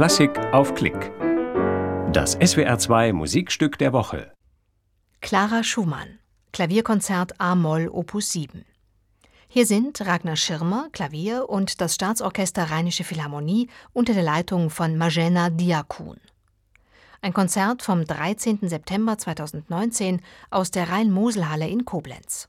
Klassik auf Klick. Das SWR2 Musikstück der Woche. Clara Schumann, Klavierkonzert A-Moll Opus 7. Hier sind Ragnar Schirmer, Klavier und das Staatsorchester Rheinische Philharmonie unter der Leitung von Majena Diakun. Ein Konzert vom 13. September 2019 aus der Rhein-Mosel-Halle in Koblenz.